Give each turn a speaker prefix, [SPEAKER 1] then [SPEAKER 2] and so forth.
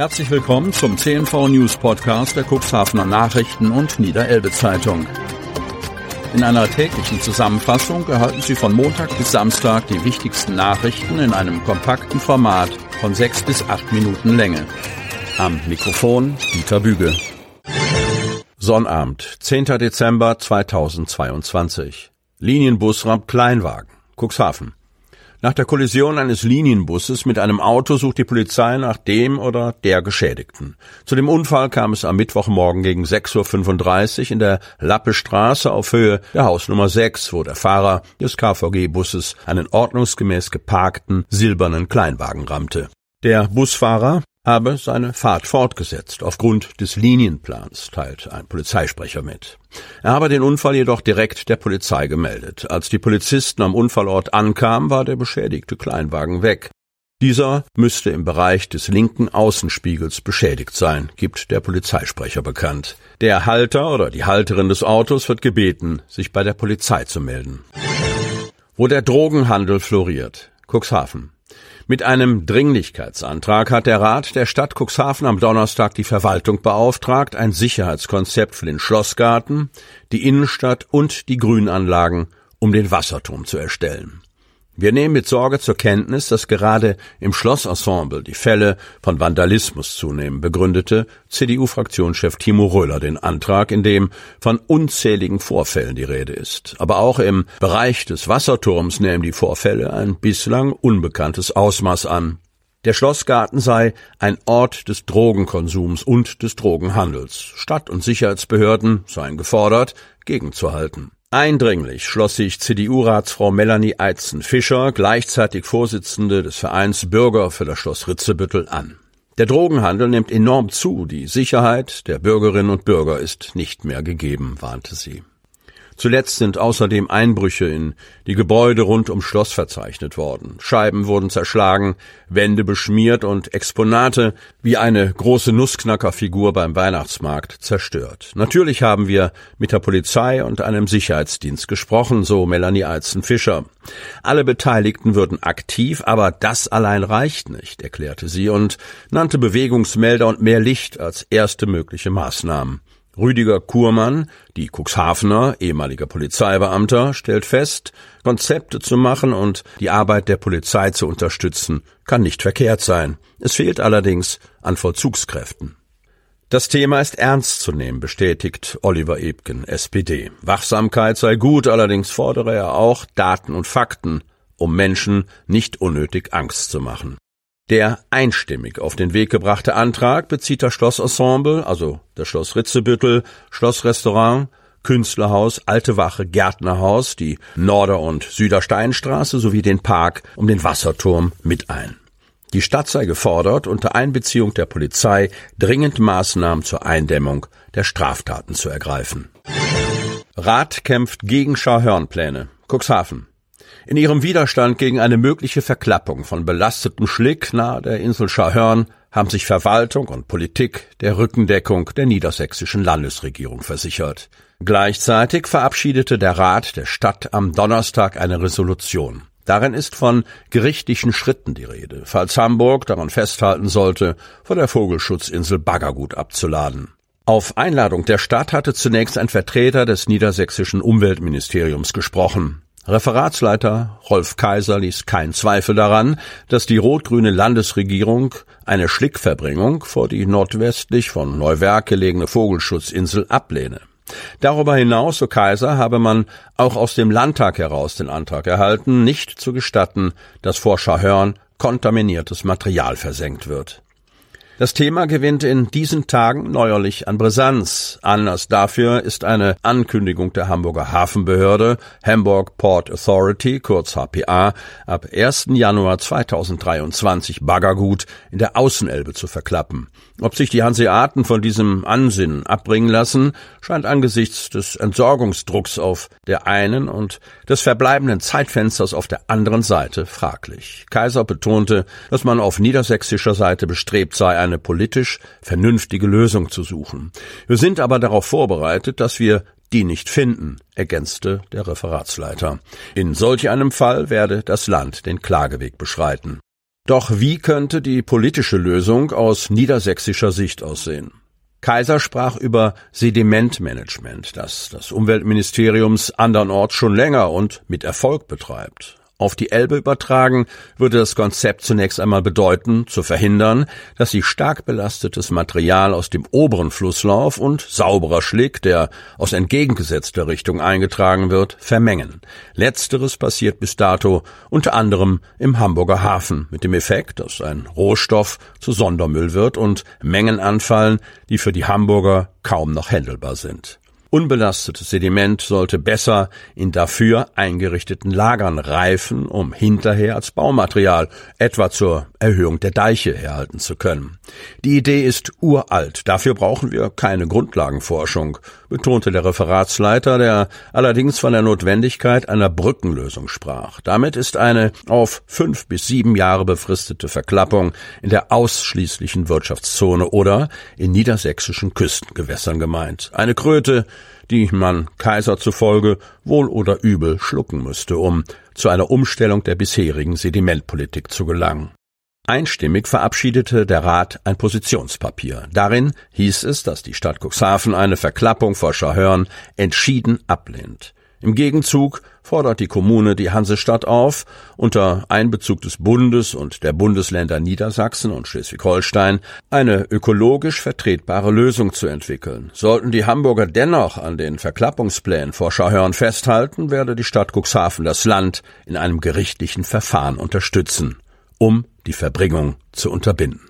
[SPEAKER 1] Herzlich willkommen zum CNV News Podcast der Cuxhavener Nachrichten und Niederelbe Zeitung. In einer täglichen Zusammenfassung erhalten Sie von Montag bis Samstag die wichtigsten Nachrichten in einem kompakten Format von sechs bis acht Minuten Länge. Am Mikrofon Dieter Büge. Sonnabend, 10. Dezember 2022. Linienbus rammt Kleinwagen. Cuxhaven. Nach der Kollision eines Linienbusses mit einem Auto sucht die Polizei nach dem oder der Geschädigten. Zu dem Unfall kam es am Mittwochmorgen gegen 6.35 Uhr in der Lappestraße auf Höhe der Hausnummer 6, wo der Fahrer des KVG-Busses einen ordnungsgemäß geparkten silbernen Kleinwagen rammte. Der Busfahrer habe seine Fahrt fortgesetzt aufgrund des Linienplans, teilt ein Polizeisprecher mit. Er habe den Unfall jedoch direkt der Polizei gemeldet. Als die Polizisten am Unfallort ankamen, war der beschädigte Kleinwagen weg. Dieser müsste im Bereich des linken Außenspiegels beschädigt sein, gibt der Polizeisprecher bekannt. Der Halter oder die Halterin des Autos wird gebeten, sich bei der Polizei zu melden. Wo der Drogenhandel floriert. Cuxhaven. Mit einem Dringlichkeitsantrag hat der Rat der Stadt Cuxhaven am Donnerstag die Verwaltung beauftragt, ein Sicherheitskonzept für den Schlossgarten, die Innenstadt und die Grünanlagen um den Wasserturm zu erstellen. Wir nehmen mit Sorge zur Kenntnis, dass gerade im Schlossensemble die Fälle von Vandalismus zunehmen, begründete CDU-Fraktionschef Timo Röhler den Antrag, in dem von unzähligen Vorfällen die Rede ist. Aber auch im Bereich des Wasserturms nehmen die Vorfälle ein bislang unbekanntes Ausmaß an. Der Schlossgarten sei ein Ort des Drogenkonsums und des Drogenhandels. Stadt- und Sicherheitsbehörden seien gefordert, gegenzuhalten. Eindringlich schloss sich CDU-Ratsfrau Melanie Eitzen-Fischer, gleichzeitig Vorsitzende des Vereins Bürger für das Schloss Ritzebüttel, an. Der Drogenhandel nimmt enorm zu, die Sicherheit der Bürgerinnen und Bürger ist nicht mehr gegeben, warnte sie. Zuletzt sind außerdem Einbrüche in die Gebäude rund ums Schloss verzeichnet worden. Scheiben wurden zerschlagen, Wände beschmiert und Exponate wie eine große Nussknackerfigur beim Weihnachtsmarkt zerstört. Natürlich haben wir mit der Polizei und einem Sicherheitsdienst gesprochen, so Melanie Eizen-Fischer. Alle Beteiligten würden aktiv, aber das allein reicht nicht, erklärte sie und nannte Bewegungsmelder und mehr Licht als erste mögliche Maßnahmen. Rüdiger Kurmann, die Cuxhavener, ehemaliger Polizeibeamter, stellt fest, Konzepte zu machen und die Arbeit der Polizei zu unterstützen, kann nicht verkehrt sein. Es fehlt allerdings an Vollzugskräften. Das Thema ist ernst zu nehmen, bestätigt Oliver Ebken, SPD. Wachsamkeit sei gut, allerdings fordere er auch Daten und Fakten, um Menschen nicht unnötig Angst zu machen. Der einstimmig auf den Weg gebrachte Antrag bezieht das Schlossensemble, also das Schloss Ritzebüttel, Schlossrestaurant, Künstlerhaus, Alte Wache, Gärtnerhaus, die Norder- und Südersteinstraße sowie den Park um den Wasserturm mit ein. Die Stadt sei gefordert, unter Einbeziehung der Polizei dringend Maßnahmen zur Eindämmung der Straftaten zu ergreifen. Rat kämpft gegen Scharhörnpläne. Cuxhaven. In ihrem Widerstand gegen eine mögliche Verklappung von belastetem Schlick nahe der Insel Scharhörn haben sich Verwaltung und Politik der Rückendeckung der niedersächsischen Landesregierung versichert. Gleichzeitig verabschiedete der Rat der Stadt am Donnerstag eine Resolution. Darin ist von gerichtlichen Schritten die Rede, falls Hamburg daran festhalten sollte, vor der Vogelschutzinsel Baggergut abzuladen. Auf Einladung der Stadt hatte zunächst ein Vertreter des niedersächsischen Umweltministeriums gesprochen. Referatsleiter Rolf Kaiser ließ keinen Zweifel daran, dass die rot-grüne Landesregierung eine Schlickverbringung vor die nordwestlich von Neuwerk gelegene Vogelschutzinsel ablehne. Darüber hinaus, so Kaiser, habe man auch aus dem Landtag heraus den Antrag erhalten, nicht zu gestatten, dass vor Schahörn kontaminiertes Material versenkt wird. Das Thema gewinnt in diesen Tagen neuerlich an Brisanz. Anlass dafür ist eine Ankündigung der Hamburger Hafenbehörde Hamburg Port Authority, kurz HPA, ab 1. Januar 2023 Baggergut in der Außenelbe zu verklappen. Ob sich die Hanseaten von diesem Ansinnen abbringen lassen, scheint angesichts des Entsorgungsdrucks auf der einen und des verbleibenden Zeitfensters auf der anderen Seite fraglich. Kaiser betonte, dass man auf niedersächsischer Seite bestrebt sei, eine politisch vernünftige Lösung zu suchen. Wir sind aber darauf vorbereitet, dass wir die nicht finden, ergänzte der Referatsleiter. In solch einem Fall werde das Land den Klageweg beschreiten. Doch wie könnte die politische Lösung aus niedersächsischer Sicht aussehen? Kaiser sprach über Sedimentmanagement, das das Umweltministeriums andernorts schon länger und mit Erfolg betreibt. Auf die Elbe übertragen würde das Konzept zunächst einmal bedeuten, zu verhindern, dass sich stark belastetes Material aus dem oberen Flusslauf und sauberer Schlick, der aus entgegengesetzter Richtung eingetragen wird, vermengen. Letzteres passiert bis dato unter anderem im Hamburger Hafen mit dem Effekt, dass ein Rohstoff zu Sondermüll wird und Mengen anfallen, die für die Hamburger kaum noch händelbar sind. Unbelastetes Sediment sollte besser in dafür eingerichteten Lagern reifen, um hinterher als Baumaterial, etwa zur Erhöhung der Deiche, herhalten zu können. Die Idee ist uralt, dafür brauchen wir keine Grundlagenforschung, betonte der Referatsleiter, der allerdings von der Notwendigkeit einer Brückenlösung sprach. Damit ist eine auf fünf bis sieben Jahre befristete Verklappung in der ausschließlichen Wirtschaftszone oder in niedersächsischen Küstengewässern gemeint. Eine Kröte, die man Kaiser zufolge wohl oder übel schlucken müsste, um zu einer Umstellung der bisherigen Sedimentpolitik zu gelangen. Einstimmig verabschiedete der Rat ein Positionspapier. Darin hieß es, dass die Stadt Cuxhaven eine Verklappung vor Schahörn entschieden ablehnt. Im Gegenzug fordert die Kommune die Hansestadt auf, unter Einbezug des Bundes und der Bundesländer Niedersachsen und Schleswig-Holstein eine ökologisch vertretbare Lösung zu entwickeln. Sollten die Hamburger dennoch an den Verklappungsplänen vor Schauhörn festhalten, werde die Stadt Cuxhaven das Land in einem gerichtlichen Verfahren unterstützen, um die Verbringung zu unterbinden.